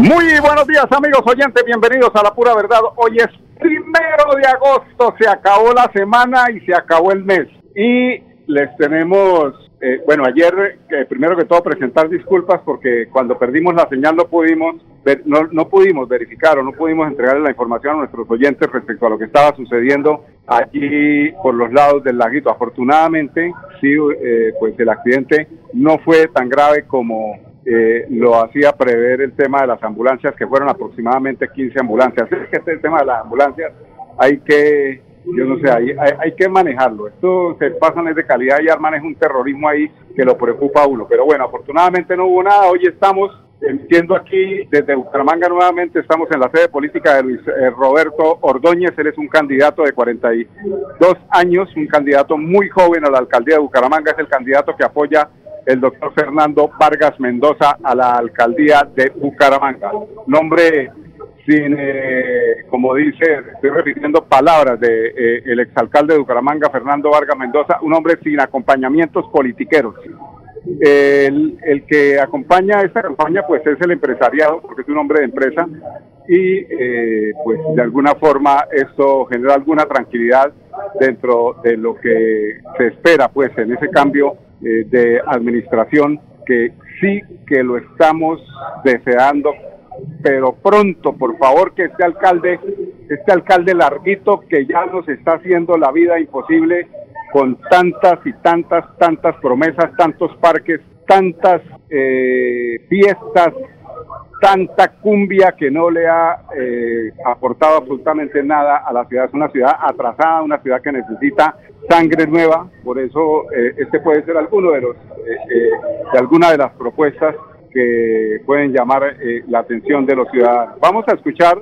Muy buenos días amigos oyentes, bienvenidos a la pura verdad. Hoy es primero de agosto, se acabó la semana y se acabó el mes. Y les tenemos, eh, bueno, ayer eh, primero que todo presentar disculpas porque cuando perdimos la señal no pudimos, no, no pudimos verificar o no pudimos entregarle la información a nuestros oyentes respecto a lo que estaba sucediendo allí por los lados del laguito. Afortunadamente, sí, eh, pues el accidente no fue tan grave como eh, lo hacía prever el tema de las ambulancias, que fueron aproximadamente 15 ambulancias. Es que este tema de las ambulancias hay que, yo no sé, hay, hay, que manejarlo. Esto se pasan de calidad y arman es un terrorismo ahí que lo preocupa a uno. Pero bueno, afortunadamente no hubo nada. Hoy estamos emitiendo aquí desde Bucaramanga nuevamente, estamos en la sede política de Luis eh, Roberto Ordóñez, él es un candidato de 42 años, un candidato muy joven a la alcaldía de Bucaramanga, es el candidato que apoya el doctor Fernando Vargas Mendoza a la alcaldía de Bucaramanga. Nombre sin, eh, como dice, estoy repitiendo palabras de eh, el exalcalde de Bucaramanga, Fernando Vargas Mendoza, un hombre sin acompañamientos politiqueros. El, que acompaña esta campaña pues es el empresariado, porque es un hombre de empresa, y eh, pues de alguna forma esto genera alguna tranquilidad dentro de lo que se espera pues en ese cambio eh, de administración que sí que lo estamos deseando, pero pronto, por favor, que este alcalde, este alcalde larguito que ya nos está haciendo la vida imposible con tantas y tantas, tantas promesas, tantos parques, tantas eh, fiestas, tanta cumbia que no le ha eh, aportado absolutamente nada a la ciudad. Es una ciudad atrasada, una ciudad que necesita sangre nueva. Por eso eh, este puede ser alguno de los eh, de alguna de las propuestas que pueden llamar la atención de los ciudadanos. Vamos a escuchar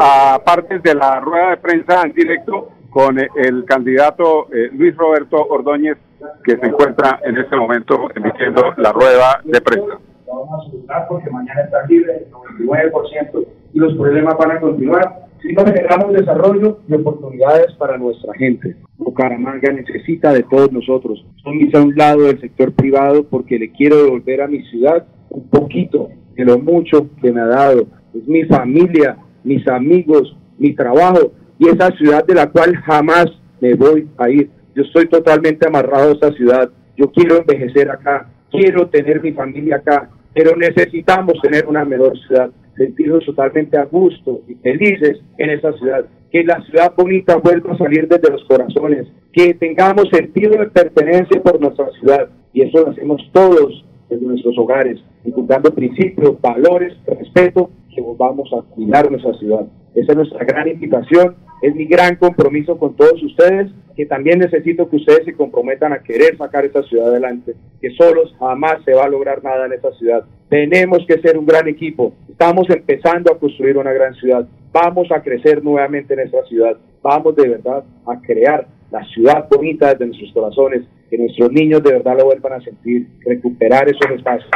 a partes de la rueda de prensa en directo con el candidato Luis Roberto Ordóñez que se encuentra en este momento emitiendo la rueda de prensa vamos a solucionar porque mañana está libre el 99% y los problemas van a continuar si no generamos desarrollo y oportunidades para nuestra gente. Bucaramanga necesita de todos nosotros. Estoy a un lado del sector privado porque le quiero devolver a mi ciudad un poquito de lo mucho que me ha dado. Es mi familia, mis amigos, mi trabajo y esa ciudad de la cual jamás me voy a ir. Yo estoy totalmente amarrado a esta ciudad. Yo quiero envejecer acá, quiero tener mi familia acá, pero necesitamos tener una mejor ciudad, sentirnos totalmente a gusto y felices en esa ciudad, que la ciudad bonita vuelva a salir desde los corazones, que tengamos sentido de pertenencia por nuestra ciudad, y eso lo hacemos todos desde nuestros hogares, inculcando principios, valores, respeto, que vamos a cuidar nuestra ciudad. Esa es nuestra gran invitación, es mi gran compromiso con todos ustedes, que también necesito que ustedes se comprometan a querer sacar esta ciudad adelante, que solos jamás se va a lograr nada en esta ciudad. Tenemos que ser un gran equipo, estamos empezando a construir una gran ciudad, vamos a crecer nuevamente en esta ciudad, vamos de verdad a crear la ciudad bonita desde nuestros corazones, que nuestros niños de verdad lo vuelvan a sentir, recuperar esos espacios.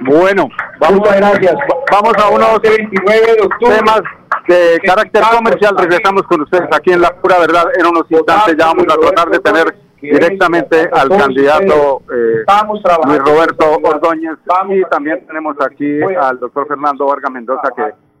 Bueno, vamos, a, gracias. Vamos a unos 29 de octubre. temas de carácter comercial. Regresamos con ustedes aquí en La Pura Verdad. En unos instantes ya vamos a tratar de tener directamente al candidato eh, Luis Roberto Ordóñez y también tenemos aquí al doctor Fernando Vargas Mendoza que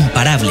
imparable.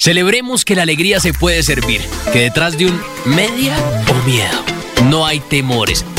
Celebremos que la alegría se puede servir, que detrás de un media o miedo no hay temores,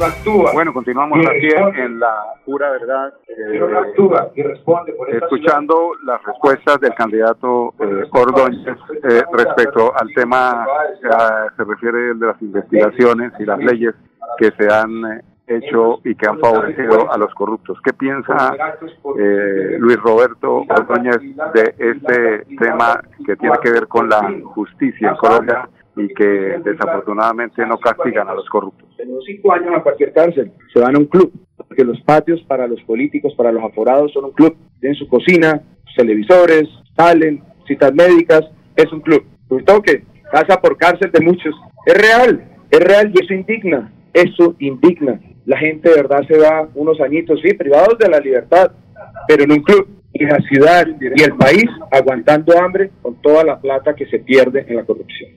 actúa. Bueno, continuamos aquí en, la pura verdad. Eh, actúa y responde por Escuchando las respuestas del candidato eh, Ordóñez eh, respecto al tema, se refiere de las investigaciones y las leyes que se han eh, hecho y que han favorecido a los corruptos. ¿Qué piensa eh, Luis Roberto Ordóñez de este tema que tiene que ver con la justicia en Colombia y que desafortunadamente no castigan a los corruptos. Tenemos cinco años a cualquier cárcel, se van a un club, porque los patios para los políticos, para los aforados son un club. Tienen su cocina, televisores, salen, citas médicas, es un club. Un toque, casa por cárcel de muchos. Es real, es real y eso indigna, eso indigna. La gente de verdad se va unos añitos, sí, privados de la libertad, pero en un club y la ciudad y el país aguantando hambre con toda la plata que se pierde en la corrupción.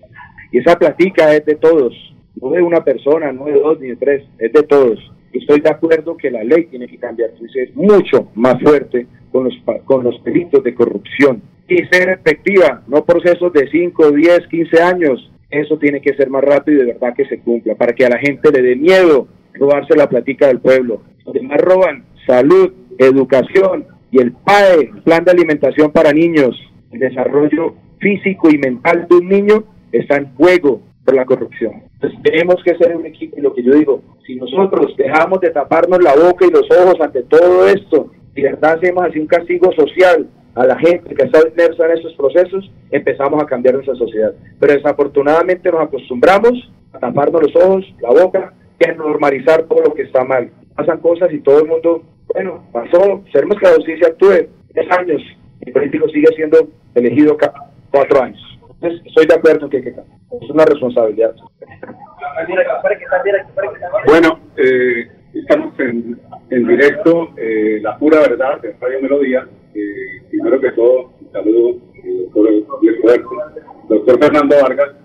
Y esa platica es de todos, no de una persona, no de dos ni de tres, es de todos. Estoy de acuerdo que la ley tiene que cambiar, es mucho más fuerte con los, con los delitos de corrupción y ser efectiva, no procesos de 5, 10, 15 años. Eso tiene que ser más rápido y de verdad que se cumpla, para que a la gente le dé miedo robarse la platica del pueblo. Los más roban salud, educación y el PAE, Plan de Alimentación para Niños, el desarrollo físico y mental de un niño está en juego por la corrupción. Entonces tenemos que ser un equipo y lo que yo digo, si nosotros dejamos de taparnos la boca y los ojos ante todo esto y de verdad hacemos así un castigo social a la gente que está inmersa en estos procesos, empezamos a cambiar nuestra sociedad. Pero desafortunadamente nos acostumbramos a taparnos los ojos, la boca y a normalizar todo lo que está mal. Pasan cosas y todo el mundo, bueno, pasó, seremos que la justicia actúe 10 años, el político sigue siendo elegido cada cuatro años. Entonces, estoy de acuerdo que, que es una responsabilidad. Bueno, eh, estamos en, en directo, eh, la pura verdad de Radio Melodía. Eh, primero que todo, un saludo doctor doctor Fernando Vargas.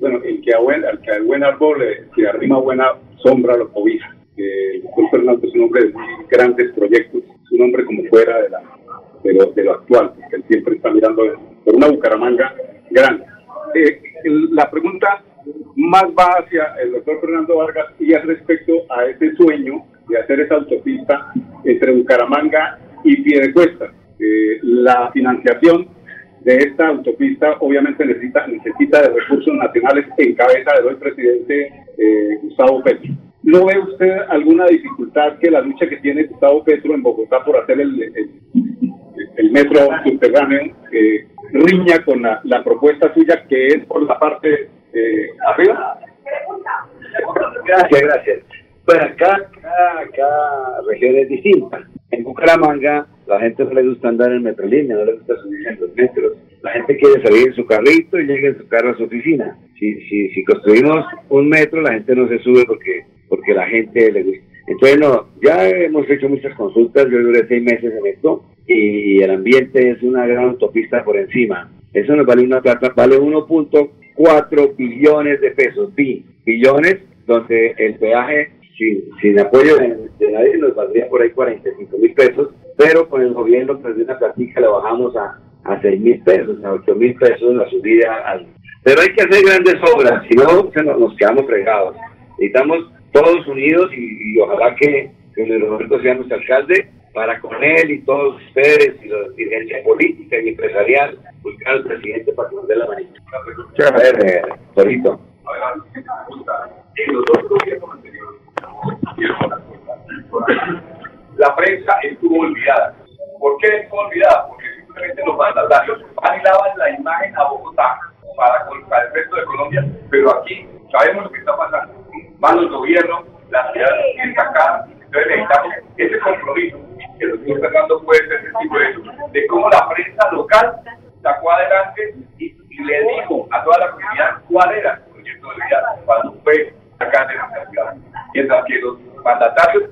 bueno, el que, a buen, al que al buen árbol que arrima buena sombra lo cobija. el doctor Fernando es un hombre de grandes proyectos, es un hombre como fuera de, la, de, lo, de lo actual, porque él siempre está mirando por una Bucaramanga grande. Eh, la pregunta más va hacia el doctor Fernando Vargas y es respecto a ese sueño de hacer esa autopista entre Bucaramanga y Piedecuesta. Eh, la financiación de esta autopista obviamente necesita, necesita de recursos nacionales en cabeza del hoy presidente eh, Gustavo Petro. ¿No ve usted alguna dificultad que la lucha que tiene Gustavo Petro en Bogotá por hacer el, el, metro subterráneo eh, riña con la, propuesta suya que es por la parte eh, arriba. Gracias, gracias. Pues acá, cada, región es distinta. En Bucaramanga La gente no le gusta andar en metrolínea, no le gusta subir en los metros. La gente quiere salir en su carrito y llega en su carro a su oficina. Si, si, si construimos un metro, la gente no se sube porque, porque la gente le gusta. Entonces, no, ya hemos hecho muchas consultas, yo duré seis meses en esto y el ambiente es una gran autopista por encima. Eso nos vale una plata, vale 1.4 billones de pesos, billones, donde el peaje sin, sin apoyo de, nadie nos valdría por ahí 45 mil pesos, pero con el gobierno pues de una platica le bajamos a, a 6 mil pesos, a 8 mil pesos la subida. Pero hay que hacer grandes obras, si no nos, nos quedamos fregados. Necesitamos todos unidos y, ojalá que, que Roberto sea nuestro alcalde para con él y todos ustedes y la dirigencia política y empresarial buscar al presidente para que nos dé la manita. A ver, eh, Torito. La prensa estuvo olvidada. ¿Por qué estuvo olvidada? Porque simplemente los mandatarios bailaban la imagen a Bogotá para, para el resto de Colombia, pero aquí sabemos lo que está pasando. Van los gobiernos, la ciudad está acá, entonces necesitamos ese compromiso que el doctor Fernando ser testigo de eso, de cómo la prensa local sacó adelante y, le dijo a toda la comunidad cuál era el proyecto de vida cuando fue acá de la ciudad. Mientras que los mandatarios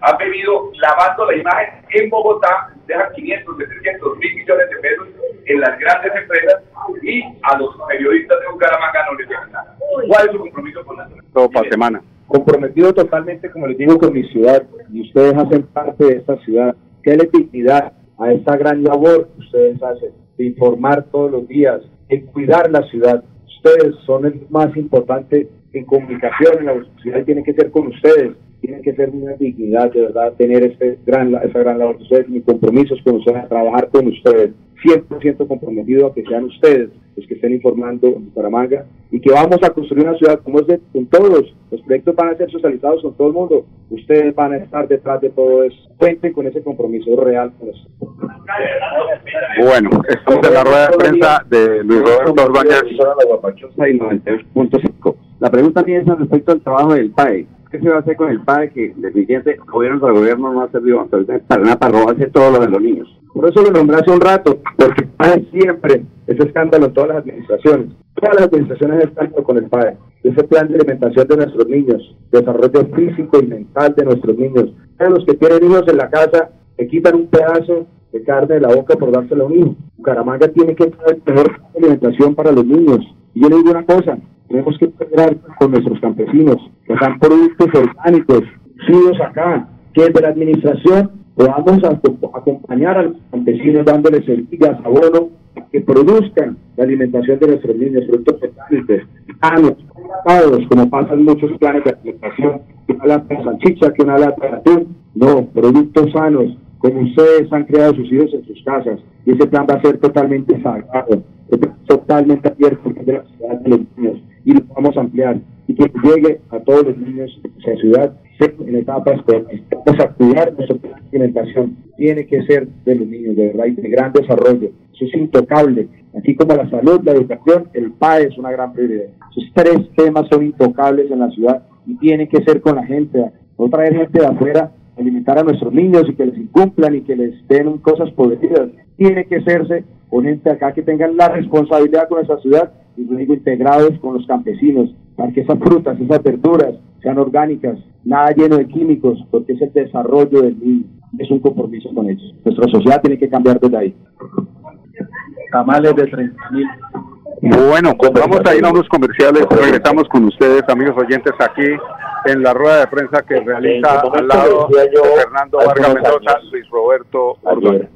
han venido lavando la imagen en Bogotá, dejan 500, 700 mil millones de pesos en las grandes empresas y a los periodistas de Bucaramanga no les dejan nada. ¿Cuál es su compromiso con la Todo para semana. Comprometido totalmente, como les digo, con mi ciudad y ustedes hacen parte de esta ciudad. Qué dignidad a esta gran labor que ustedes hacen de informar todos los días, en cuidar la ciudad. Ustedes son el más importante en comunicación en la ciudad y tiene que ser con ustedes tiene que ser una dignidad de verdad tener este gran, esa gran labor de ustedes. Mi compromiso es con ustedes, a trabajar con ustedes, 100% comprometido a que sean ustedes los que estén informando en Bucaramanga y que vamos a construir una ciudad como es de con todos. Los proyectos van a ser socializados con todo el mundo. Ustedes van a estar detrás de todo eso. Cuenten con ese compromiso real. Bueno, estamos en la rueda de prensa de Luis Roberto Ordóñez. La pregunta mía es respecto al trabajo del PAE. ¿Qué se va a hacer con el PAE que definitivamente gobierno tras gobierno no ha servido para nada para robarse todo lo de los niños? Por eso lo nombré hace un rato, porque PAE siempre es escándalo en todas las administraciones. Todas las administraciones están con el PAE. Ese plan de alimentación de nuestros niños, desarrollo físico y mental de nuestros niños. Todos los que tienen hijos en la casa le quitan un pedazo de carne de la boca por dárselo a un hijo. Bucaramanga tiene que tener mejor alimentación para los niños. Y yo le digo una cosa, tenemos que integrar con nuestros campesinos, que están productos orgánicos, sidos acá, que de la administración podamos acompañar a los campesinos dándoles semillas, abono, que produzcan la alimentación de nuestros niños, productos orgánicos, sanos, como pasan muchos planes de alimentación, una lata de salchicha, que una lata de atún, no, productos sanos, como ustedes han creado sus hijos en sus casas, y ese plan va a ser totalmente sagrado, totalmente abierto de la ciudad de los niños y lo vamos a ampliar y que llegue a todos los niños de la ciudad en etapas Vamos a cuidar nuestra alimentación. Tiene que ser de los niños, de verdad, y de gran desarrollo. Eso es intocable. Así como la salud, la educación, el PAE es una gran prioridad. Esos tres temas son intocables en la ciudad y tienen que ser con la gente. No traer gente de afuera alimentar a nuestros niños y que les incumplan y que les den cosas podridas. Tiene que serse con gente acá que tengan la responsabilidad con nuestra ciudad y digo integrados con los campesinos, para que esas frutas, esas verduras sean orgánicas, nada lleno de químicos, porque es el desarrollo del niño, es un compromiso con ellos. Nuestra sociedad tiene que cambiar desde ahí. Tamales de 30 mil. Bueno, vamos a ir a unos comerciales, regresamos con ustedes, amigos oyentes, aquí en la rueda de prensa que realiza al lado de Fernando Vargas Mendoza, Luis Roberto Ordóñez.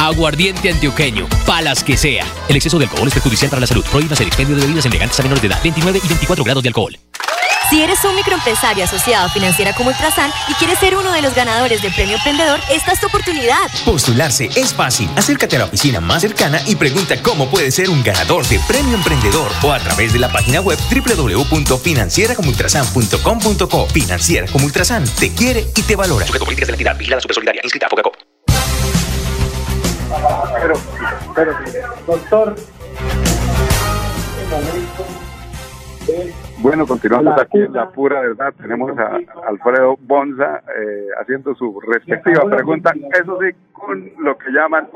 Aguardiente antioqueño, palas que sea. El exceso de alcohol es perjudicial para la salud. Prohíbas el expendio de bebidas elegantes a menores de edad. 29 y 24 grados de alcohol. Si eres un microempresario asociado a Financiera como Ultrasan y quieres ser uno de los ganadores del Premio Emprendedor, esta es tu oportunidad. Postularse es fácil. Acércate a la oficina más cercana y pregunta cómo puedes ser un ganador de Premio Emprendedor o a través de la página web www.financieracomultrasan.com.co. Financiera como Ultrasan te quiere y te valora. Sujeto políticas de la entidad vigilada supersolidaria inscrita a Fogacop. Pero, pero, doctor, bueno, continuamos aquí en la pura verdad. Tenemos a Alfredo Bonza eh, haciendo su respectiva pregunta. Eso sí, con lo que llaman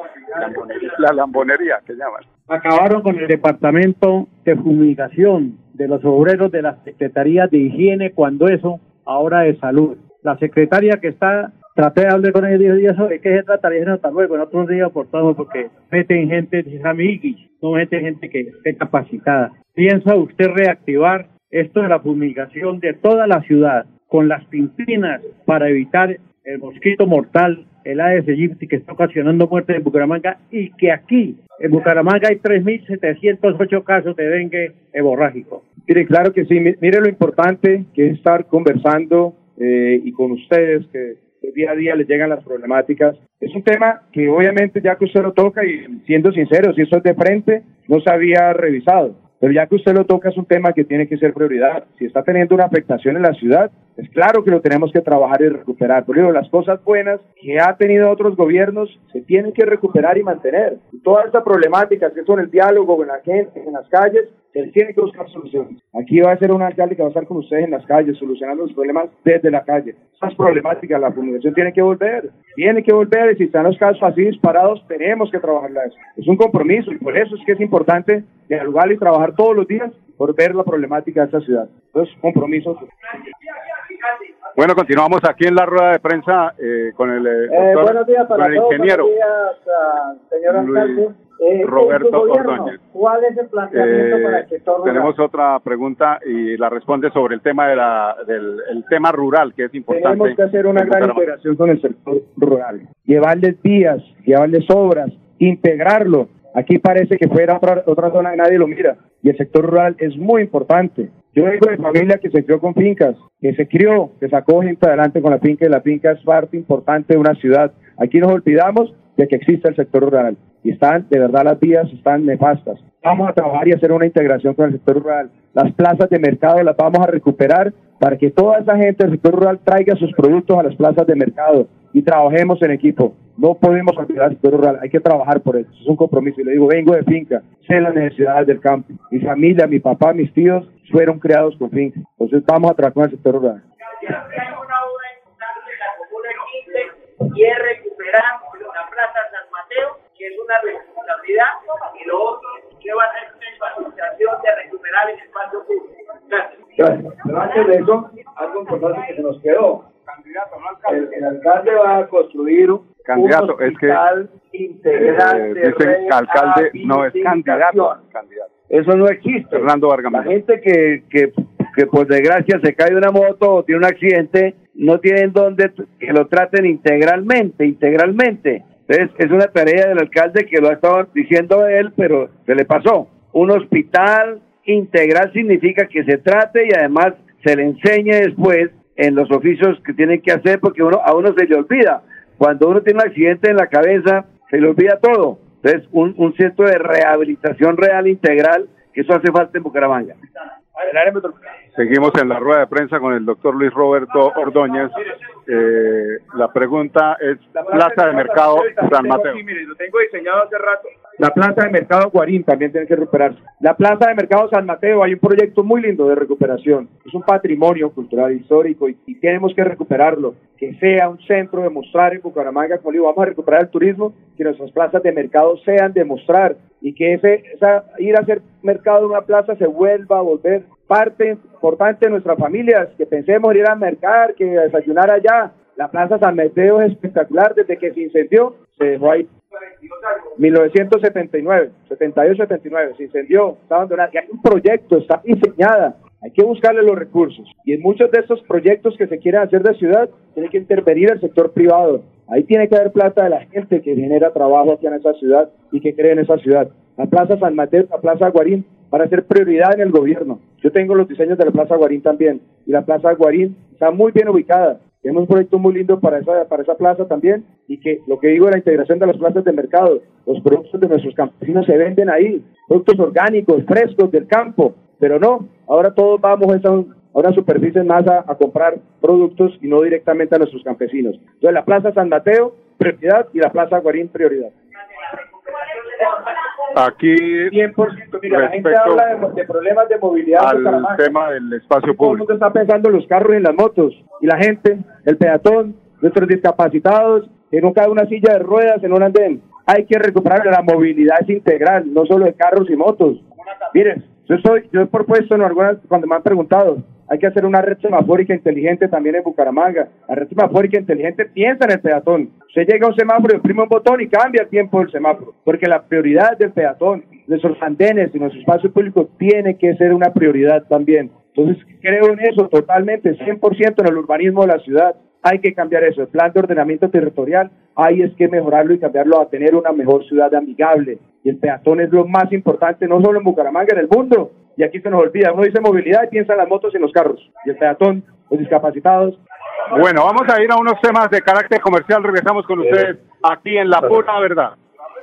la lambonería, que llaman. Acabaron con el departamento de fumigación de los obreros de la Secretaría de Higiene cuando eso ahora de salud. La secretaria que está traté de hablar con ella y dijo, ¿sobre qué se trata? Y dije, hasta luego, en otro día aportamos porque meten gente amiguis, no meten gente que esté capacitada. ¿Piensa usted reactivar esto de la fumigación de toda la ciudad con las pimpinas para evitar el mosquito mortal, el Aedes aegypti que está ocasionando muerte en Bucaramanga y que aquí en Bucaramanga hay 3.708 casos de dengue hemorrágico. Mire, claro que sí. Mire lo importante que es estar conversando eh, y con ustedes que día a día les llegan las problemáticas. Es un tema que obviamente ya que usted lo toca y siendo sincero, si eso es de frente, no se había revisado. Pero ya que usted lo toca es un tema que tiene que ser prioridad. Si está teniendo una afectación en la ciudad, es claro que lo tenemos que trabajar y recuperar. Pero las cosas buenas que ha tenido otros gobiernos se tienen que recuperar y mantener. Y toda esta problemática que son el diálogo con la gente, en las calles, se tiene que buscar soluciones. Aquí va a ser un alcalde que va a estar con ustedes en las calles, solucionando los problemas desde la calle. Esas problemáticas, la fundación tiene que volver, tiene que volver, y si están los casos así disparados, tenemos que trabajarla eso. Es un compromiso, y por eso es que es importante dialogar y trabajar todos los días por ver la problemática de esta ciudad. Entonces, compromiso. Bueno, continuamos aquí en la rueda de prensa eh, con el, eh, doctor, buenos días para con el todos, ingeniero buenos días, ah, señor alcalde. Eh, Roberto Ordóñez. ¿Cuál es el planteamiento Eh, para que todo tenemos otra pregunta y la responde sobre el tema de la, del el tema rural, que es importante. Tenemos que hacer una gran integración con el sector rural. Llevarles vías, llevarles obras, integrarlo. Aquí parece que fuera otra, otra zona que nadie lo mira. Y el sector rural es muy importante. Yo vengo de familia que se crió con fincas, que se crió, que sacó gente adelante con la finca y la finca es parte importante de una ciudad. Aquí nos olvidamos de que existe el sector rural y están, de verdad, las vías están nefastas. Vamos a trabajar y hacer una integración con el sector rural. Las plazas de mercado las vamos a recuperar para que toda esa gente del sector rural traiga sus productos a las plazas de mercado y trabajemos en equipo. No podemos olvidar el sector rural, hay que trabajar por eso. Es un compromiso. Y le digo, vengo de finca, sé las necesidades del campo. Mi familia, mi papá, mis tíos fueron creados con finca. Entonces vamos a trabajar con el sector rural. y es recuperar la Plaza San Mateo, que es una responsabilidad, y lo otro, que va a ser una asociación de recuperar el espacio público. Gracias. Gracias. Pero antes de eso, algo importante que se nos quedó. El, el alcalde va a construir un Candidato, es que hospital integral eh, de dicen alcalde no es candidato. Eso no existe. Fernando Vargas La gente que, que que por desgracia se cae de una moto o tiene un accidente, no tienen donde que lo traten integralmente, integralmente. Entonces, es una tarea del alcalde que lo ha estado diciendo él, pero se le pasó. Un hospital integral significa que se trate y además se le enseñe después en los oficios que tienen que hacer, porque uno, a uno se le olvida. Cuando uno tiene un accidente en la cabeza, se le olvida todo. Entonces, un, un centro de rehabilitación real integral, que eso hace falta en Bucaramanga. Seguimos en la rueda de prensa con el doctor Luis Roberto Ordóñez. Eh, la pregunta es Plaza de Mercado San Mateo. lo tengo diseñado hace rato. La plaza de mercado Guarín también tiene que recuperarse. La plaza de mercado San Mateo, hay un proyecto muy lindo de recuperación. Es un patrimonio cultural histórico y, y tenemos que recuperarlo. Que sea un centro de mostrar en Bucaramanga, como digo, vamos a recuperar el turismo, que nuestras plazas de mercado sean de mostrar y que ese, esa, ir a hacer mercado en una plaza se vuelva a volver parte importante de nuestras familias, que pensemos ir a mercar, que desayunar allá. La Plaza San Mateo es espectacular, desde que se incendió, se dejó ahí. 1979, 78-79, se incendió, está abandonada. Y hay un proyecto, está diseñada, hay que buscarle los recursos. Y en muchos de estos proyectos que se quieren hacer de ciudad, tiene que intervenir el sector privado. Ahí tiene que haber plata de la gente que genera trabajo aquí en esa ciudad y que cree en esa ciudad. La Plaza San Mateo, la Plaza Guarín, para ser prioridad en el gobierno. Yo tengo los diseños de la Plaza Guarín también. Y la Plaza Guarín está muy bien ubicada. Tenemos un proyecto muy lindo para esa, para esa plaza también y que lo que digo es la integración de las plazas de mercado. Los productos de nuestros campesinos se venden ahí, productos orgánicos, frescos del campo, pero no, ahora todos vamos a, esa, a una superficie más a, a comprar productos y no directamente a nuestros campesinos. Entonces la Plaza San Mateo, prioridad, y la Plaza Guarín, prioridad. Aquí 100%, mira, la gente habla de, de problemas de movilidad en al tema del espacio Todo el público. mundo está pensando en los carros y en las motos. Y la gente, el peatón, nuestros discapacitados, que no cabe una silla de ruedas en un andén. Hay que recuperar la movilidad es integral, no solo de carros y motos. Miren, yo soy, yo he propuesto en algunas, cuando me han preguntado, hay que hacer una red semafórica inteligente también en Bucaramanga. La red semafórica inteligente piensa en el peatón. Usted llega a un semáforo, imprime un botón y cambia el tiempo del semáforo. Porque la prioridad del peatón, nuestros andenes y nuestro espacio público tiene que ser una prioridad también. Entonces, creo en eso totalmente, 100% en el urbanismo de la ciudad. Hay que cambiar eso. El plan de ordenamiento territorial, ahí es que mejorarlo y cambiarlo a tener una mejor ciudad amigable. Y el peatón es lo más importante, no solo en Bucaramanga, en el mundo. Y aquí se nos olvida. Uno dice movilidad y piensa en las motos y en los carros. Y el peatón, los discapacitados. Bueno, vamos a ir a unos temas de carácter comercial. Regresamos con ustedes aquí en La Pura Verdad.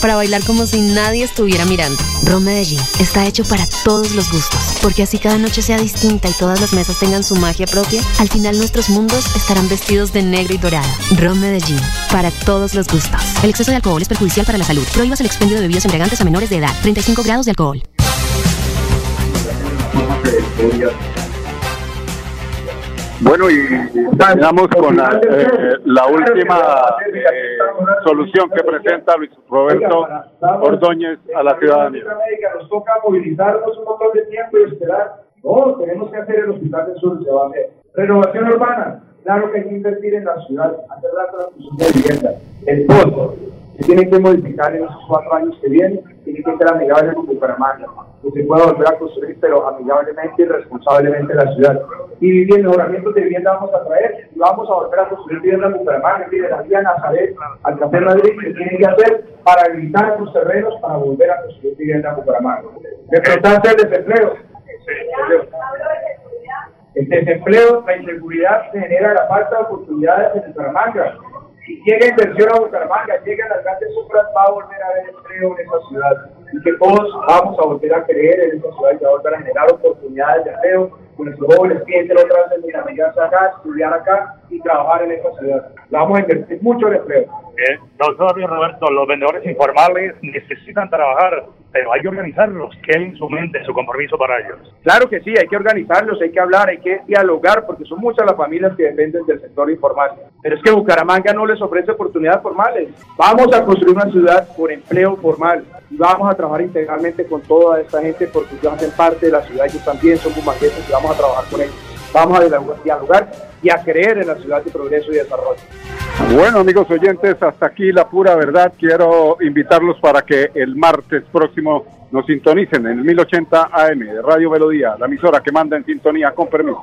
para bailar como si nadie estuviera mirando. Ron Medellín está hecho para todos los gustos, porque así cada noche sea distinta y todas las mesas tengan su magia propia, al final nuestros mundos estarán vestidos de negro y dorado. Ron Medellín, para todos los gustos. El exceso de alcohol es perjudicial para la salud. Prohíbas el expendio de bebidas embriagantes a menores de edad. 35 grados de alcohol. Bueno, y terminamos con la, eh, última eh, solución que presenta Luis Roberto Ordóñez a la ciudadanía. nos toca movilizarnos un montón de tiempo y esperar. No, tenemos que hacer el hospital del sur, se va a hacer. Renovación urbana, claro que hay que invertir en la ciudad, hacer la transfusión de vivienda. El fondo, se tiene que modificar en esos cuatro años que vienen, tiene que ser amigable con Bucaramanga, que se pueda volver a construir, pero amigablemente y responsablemente la ciudad. Y vivienda, mejoramientos de vivienda vamos a traer, y vamos a volver a construir vivienda en Bucaramanga, mire, la vía Nazaret, al Café Madrid, se tiene que hacer para habilitar esos terrenos para volver a construir vivienda en Bucaramanga. Importancia del desempleo. El desempleo, la inseguridad se genera la falta de oportunidades en Bucaramanga. Si llega inversión a Bucaramanga, llegan las grandes obras, va a volver a haber empleo en esa ciudad. Y que todos vamos a volver a creer en esa ciudad y va a volver a generar oportunidades de empleo nuestros jóvenes piensen otra vez en la medida acá, estudiar acá y trabajar en esta ciudad. Vamos a invertir mucho en empleo. Eh, doctor Roberto, los vendedores informales necesitan trabajar, pero hay que organizarlos. ¿Qué hay en su mente, su compromiso para ellos? Claro que sí, hay que organizarlos, hay que hablar, hay que dialogar, porque son muchas las familias que dependen del sector informal. Pero es que Bucaramanga no les ofrece oportunidades formales. Vamos a construir una ciudad con empleo formal y vamos a trabajar integralmente con toda esta gente porque ellos hacen parte de la ciudad, ellos también son bumangueses y vamos a trabajar con ellos. Vamos a dialogar y a creer en la ciudad de progreso y desarrollo. Bueno, amigos oyentes, hasta aquí la pura verdad. Quiero invitarlos para que el martes próximo nos sintonicen en el 1080 AM de Radio Melodía, la emisora que manda en sintonía con permiso.